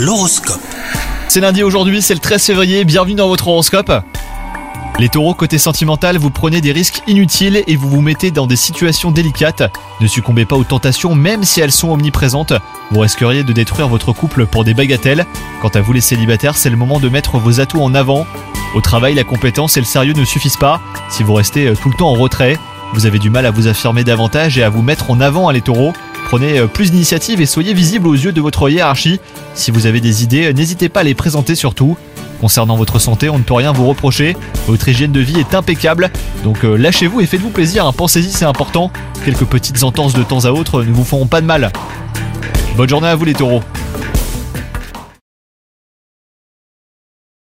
L'horoscope. C'est lundi aujourd'hui, c'est le 13 février, bienvenue dans votre horoscope. Les taureaux, côté sentimental, vous prenez des risques inutiles et vous vous mettez dans des situations délicates. Ne succombez pas aux tentations, même si elles sont omniprésentes. Vous risqueriez de détruire votre couple pour des bagatelles. Quant à vous les célibataires, c'est le moment de mettre vos atouts en avant. Au travail, la compétence et le sérieux ne suffisent pas. Si vous restez euh, tout le temps en retrait, vous avez du mal à vous affirmer davantage et à vous mettre en avant, hein, les taureaux. Prenez euh, plus d'initiative et soyez visible aux yeux de votre hiérarchie. Si vous avez des idées, n'hésitez pas à les présenter surtout. Concernant votre santé, on ne peut rien vous reprocher. Votre hygiène de vie est impeccable. Donc euh, lâchez-vous et faites-vous plaisir. hein. Pensez-y, c'est important. Quelques petites entorses de temps à autre ne vous feront pas de mal. Bonne journée à vous les taureaux.